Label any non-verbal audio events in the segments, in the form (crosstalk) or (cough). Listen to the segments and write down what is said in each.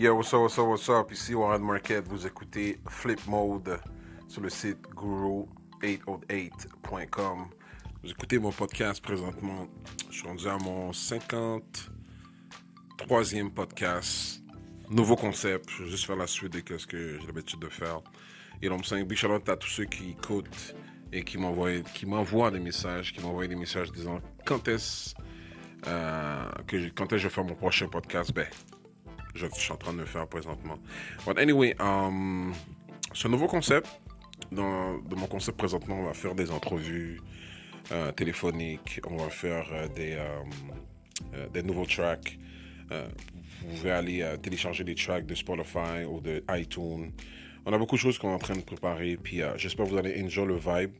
Yo, what's up, what's up, what's up? Ici Warren Market, vous écoutez Flip Mode sur le site guru808.com. Vous écoutez mon podcast présentement. Je suis rendu à mon 53e podcast. Nouveau concept. Je vais juste faire la suite de ce que j'ai l'habitude de faire. Et c'est un big shout à tous ceux qui écoutent et qui m'envoient, qui m'envoient des messages, qui m'envoient des messages disant quand est-ce euh, que je, quand est-ce que je vais faire mon prochain podcast? Ben, je, suis en train de le faire présentement. But anyway, um, un nouveau concept. Dans, mon concept présentement, on va faire des entrevues euh, téléphoniques, on va faire euh, des, um, euh, des nouveaux tracks. vous pouvez aller télécharger des tracks de Spotify ou de iTunes. On a beaucoup de choses qu'on est en train de préparer, puis j'espère que vous allez enjoy le vibe.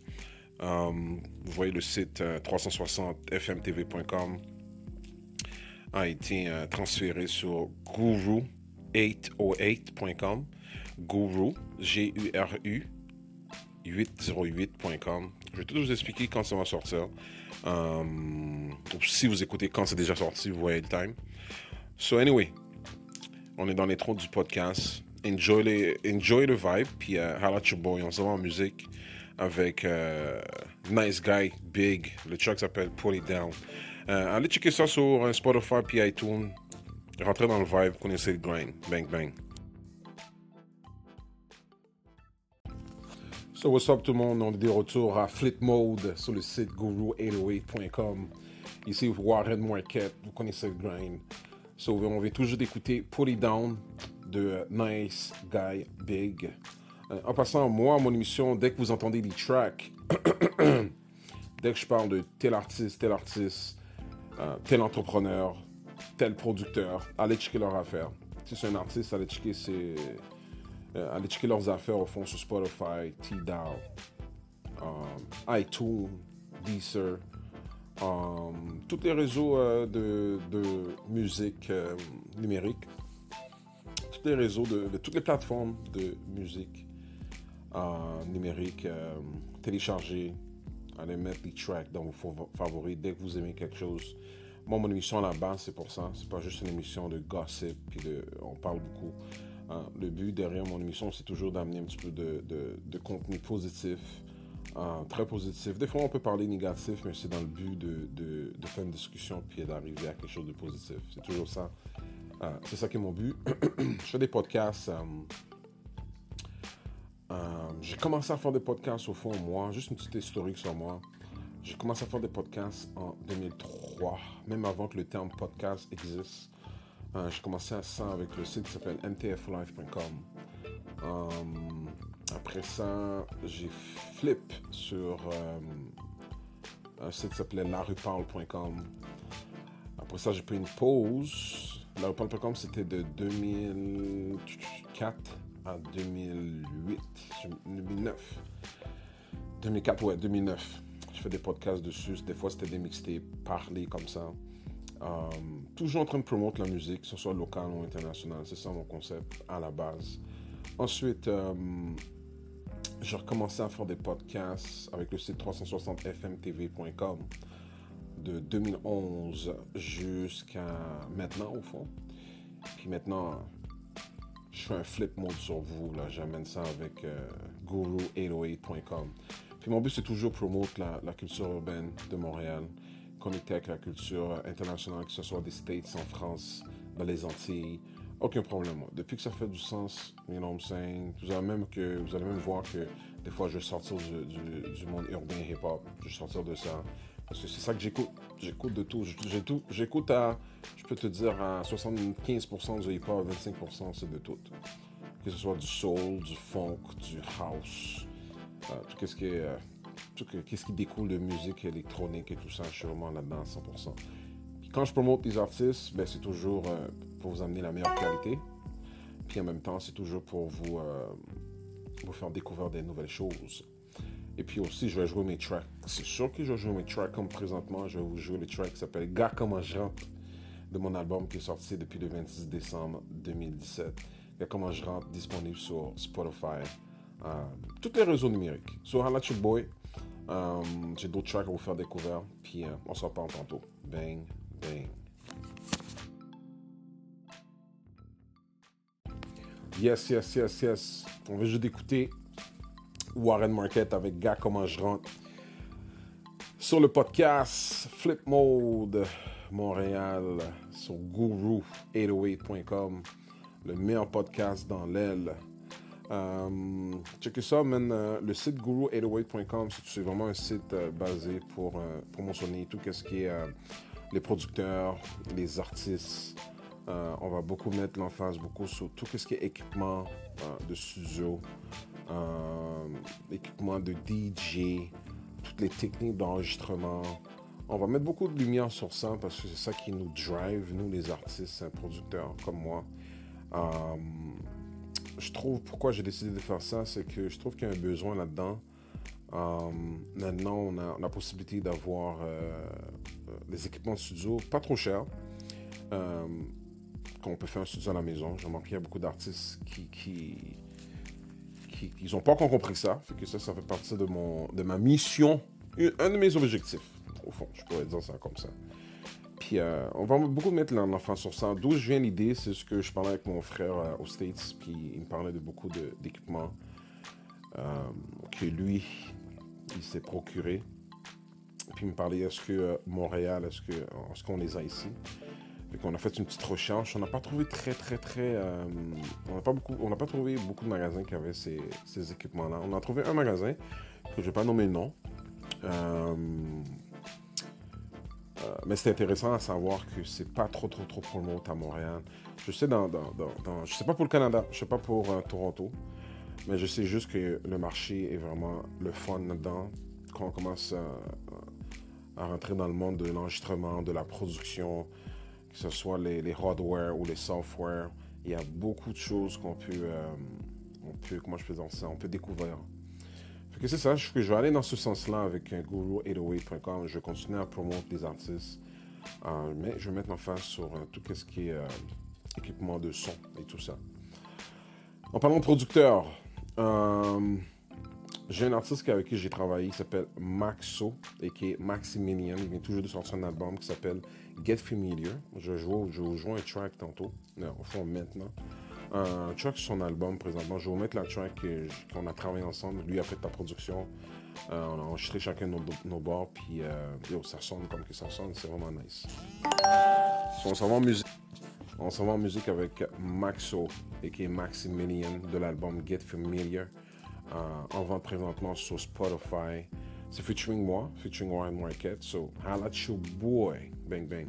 Um, vous voyez le site 360fmtv.com a été euh, transféré sur guru808.com. Guru, G-U-R-U, 808.com. Je vais tout vous expliquer quand ça va sortir. Um, si vous écoutez quand c'est déjà sorti, vous voyez le time. So anyway, on est dans les troncs du podcast. Enjoy, les, enjoy the vibe. Puis uh, Holla Your Boy, on se va en musique avec uh, Nice Guy, Big. Le track s'appelle Pull It Down. Euh, allez checker ça sur euh, Spotify puis iTunes. Rentrez dans le vibe, connaissez le grind. Bang, bang. So, what's up tout le monde? On est de retour à Flip Mode sur le site guru808.com. Ici, Warren Market, vous connaissez le grind. So, on vient toujours d'écouter Put It Down de Nice Guy Big. Euh, en passant, moi, mon émission, dès que vous entendez des tracks, (coughs) dès que je parle de tel artiste, tel artiste, euh, tel entrepreneur, tel producteur, allez checker leurs affaires. Si c'est un artiste, allez checker, euh, allez leurs affaires au fond sur Spotify, T-Dow, um, iTunes, Deezer, um, tous les réseaux euh, de, musique numérique, tous les réseaux de, toutes les plateformes de musique numérique téléchargées allez mettre les tracks dans vos favoris dès que vous aimez quelque chose. Moi, mon émission base, c'est pour ça. C'est pas juste une émission de gossip, puis de, on parle beaucoup. Hein. Le but derrière mon émission, c'est toujours d'amener un petit peu de, de, contenu positif, hein, très positif. Des fois, on peut parler négatif, mais c'est dans le but de, de, faire une discussion, puis d'arriver à quelque chose de positif. C'est toujours ça. Hein. c'est ça qui est mon but. (clears throat) Je fais des podcasts. Euh, j'ai commencé à faire des podcasts au fond, moi, juste une petite historique sur moi. J'ai commencé à faire des podcasts en 2003, même avant que le terme podcast existe. Euh, j'ai commencé à ça avec le site qui s'appelle ntflife.com. Euh, après ça, j'ai flip sur un site qui s'appelait laruparle.com. Après ça, j'ai pris une pause. Laruparle.com, c'était de 2004 2008, 2009. 2004, ouais, 2009. Je fais des podcasts dessus. Des fois, c'était des mixtapes, parler comme ça. Euh, toujours en train de promouvoir la musique, que ce soit local ou international. C'est ça mon concept à la base. Ensuite, euh, j'ai recommencé à faire des podcasts avec le site 360fmtv.com de 2011 jusqu'à maintenant, au fond. Puis maintenant, un flip mode sur vous. Là, j'amène ça avec euh, guru808.com. Puis mon but, c'est toujours promouvoir la, culture urbaine de Montréal, connecter avec la culture internationale, que ce soit des States, en France, dans les Antilles. Aucun problème. Depuis que ça fait du sens, you know what I'm saying, vous allez même, que, vous allez même voir que des fois, je vais sortir du, du, du monde urbain hip-hop. Je vais sortir de ça. Parce que c'est ça que j'écoute. J'écoute de tout. J'écoute à, je peux te dire, à 75% du hip-hop, 25% c'est de tout. Que ce soit du soul, du funk, du house, euh, tout ce qui est, euh, tout ce qui découle de musique électronique et tout ça, je suis vraiment là-dedans à 100%. Puis quand je promote des artistes, ben, c'est toujours euh, pour vous amener la meilleure qualité. Puis en même temps, c'est toujours pour vous, vous faire découvrir des nouvelles choses. Et puis aussi, je vais jouer mes tracks. C'est sûr que je vais jouer mes tracks comme présentement. Je vais vous jouer le track qui s'appelle Gars comment je rentre de mon album qui est sorti depuis le 26 décembre 2017. Gars comment je rentre disponible sur Spotify, euh, tous les réseaux numériques. Sur Holla Boy, euh, j'ai d'autres tracks à vous faire découvrir. Puis euh, on se reparle tantôt. Bang, bang. Yes, yes, yes, yes. On veut juste écouter Warren Market avec Gars Comment je rentre. Sur le podcast Flip Mode Montréal, sur guru808.com, le meilleur podcast dans l'aile. Euh, checkez ça, man. Euh, le site guru808.com, c'est vraiment un site euh, basé pour promotionner tout ce qui est les producteurs, les artistes, on va beaucoup mettre l'emphase beaucoup sur tout ce qui est équipement de studio, équipement de DJ, toutes les techniques d'enregistrement. On va mettre beaucoup de lumière sur ça parce que c'est ça qui nous drive, nous les artistes, un producteur comme moi. je trouve, pourquoi j'ai décidé de faire ça, c'est que je trouve qu'il y a un besoin là-dedans. maintenant, on a la possibilité d'avoir des équipements de studio pas trop chers qu'on peut faire un studio à la maison. J'ai remarqué qu'il y a beaucoup d'artistes qui, qui n'ont pas encore compris ça. Fait que ça, ça fait partie de, mon, de ma mission, un de mes objectifs, au fond. Je pourrais dire ça comme ça. Puis euh, on va beaucoup mettre l'enfant sur ça. D'où je viens l'idée, c'est ce que je parlais avec mon frère euh, aux States, puis il me parlait de beaucoup d'équipements euh, que lui, il s'est procuré. Puis il me parlait, est-ce que Montréal, est-ce qu'on est les a ici? On a fait une petite recherche. On n'a pas trouvé très, très, très. Euh, on n'a pas, beaucoup, on pas trouvé beaucoup de magasins qui avaient ces, équipements-là. On a trouvé un magasin, que je ne vais pas nommer le nom. Euh, euh, mais c'est intéressant à savoir que c'est pas trop, trop, trop promo à Montréal. Je sais, dans, je sais pas pour le Canada, je sais pas pour Toronto, mais je sais juste que le marché est vraiment le fun là-dedans. Quand on commence à rentrer dans le monde de l'enregistrement, de la production, que ce soit les, les, hardware ou les software. Il y a beaucoup de choses qu'on peut, euh, peut, comment je ça, on peut découvrir. Fait que c'est ça, je, vais aller dans ce sens-là avec guru808.com. Je vais continuer à promouvoir des artistes, euh, mais je vais mettre ma face sur euh, tout ce qui est équipement de son et tout ça. En parlant de producteur, j'ai un artiste avec qui j'ai travaillé qui s'appelle Maxo, et qui est Maximilian. Il vient toujours de sortir un album qui s'appelle Get Familiar. Je joue, je joue un track tantôt, au fond maintenant. Un track sur son album présentement. Je vais vous mettre la track qu'on a travaillé ensemble. Lui a fait la production. Euh, on a enregistré chacun nos, nos bords, puis euh, ça sonne comme ça sonne, c'est vraiment nice. on s'en va en musique. On s'en va en musique avec Maxo, et qui est Maximilian de l'album Get Familiar. Euh, en vente présentement sur Spotify. C'est featuring moi, featuring Warren Market. So, holla your boy. Bang, bang.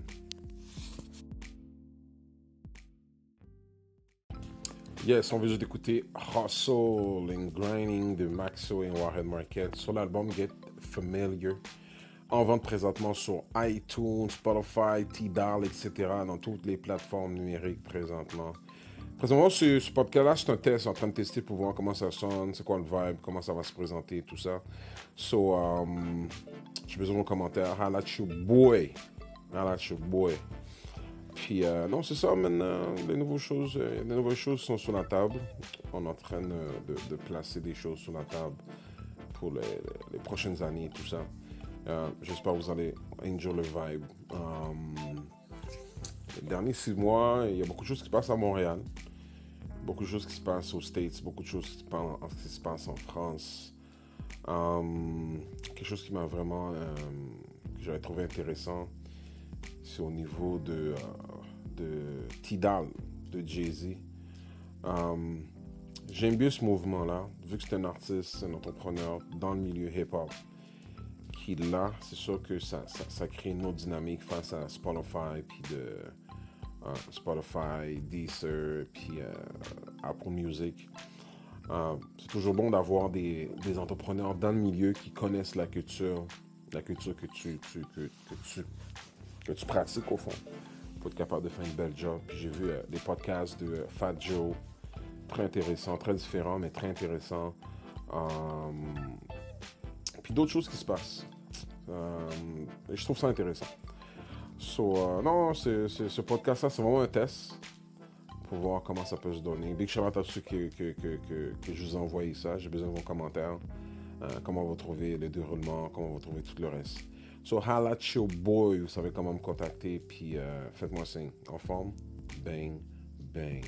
Yes, on veut juste écouter Hustle and Grinding de Maxo et Warren Market sur l'album Get Familiar. En vente présentement sur iTunes, Spotify, Tidal, etc. dans toutes les plateformes numériques présentement. Présentement, ce, ce podcast-là, c'est un test en train de tester pour voir comment ça sonne, c'est quoi le vibe, comment ça va se présenter, tout ça. So, um, j'ai besoin de commentaires. Holla at your boy. Holla at boy. Puis, euh, non, c'est ça maintenant. Les nouvelles choses, euh, les nouvelles choses sont sur la table. On est en train de, de, placer des choses sur la table pour les, prochaines années, tout ça. Euh, J'espère que vous allez enjoy le vibe. Um, les derniers six mois, il y a beaucoup de choses qui se passent à Montréal beaucoup de choses qui se passent aux States, beaucoup de choses qui se passent, en France. Um, quelque chose qui m'a vraiment, euh, que j'avais trouvé intéressant, c'est au niveau de, euh, de Tidal, de Jay-Z. Um, j'aime bien ce mouvement-là, vu que c'est un artiste, un entrepreneur dans le milieu hip-hop. Qui là, c'est sûr que ça, ça, ça, crée une autre dynamique face à Spotify, puis de euh, Spotify, Deezer, puis euh, Apple Music. Euh, c'est toujours bon d'avoir des, entrepreneurs dans le milieu qui connaissent la culture, la culture que tu, que, tu, que tu pratiques au fond, pour être capable de faire une belle job. j'ai vu des podcasts de Fat Joe, très intéressants, très différents, mais très intéressants. puis d'autres choses qui se passent. et je trouve ça intéressant. So, euh, non, ce podcast-là, c'est vraiment un test pour voir comment ça peut se donner. Big shout out à ceux que, que, que, que, je vous ai envoyé ça. J'ai besoin de vos commentaires. Euh, comment vous trouvez le déroulement, comment vous trouvez tout le reste. So, holla your boy, vous savez comment me contacter, puis euh, faites-moi signe. En forme, bang, bang.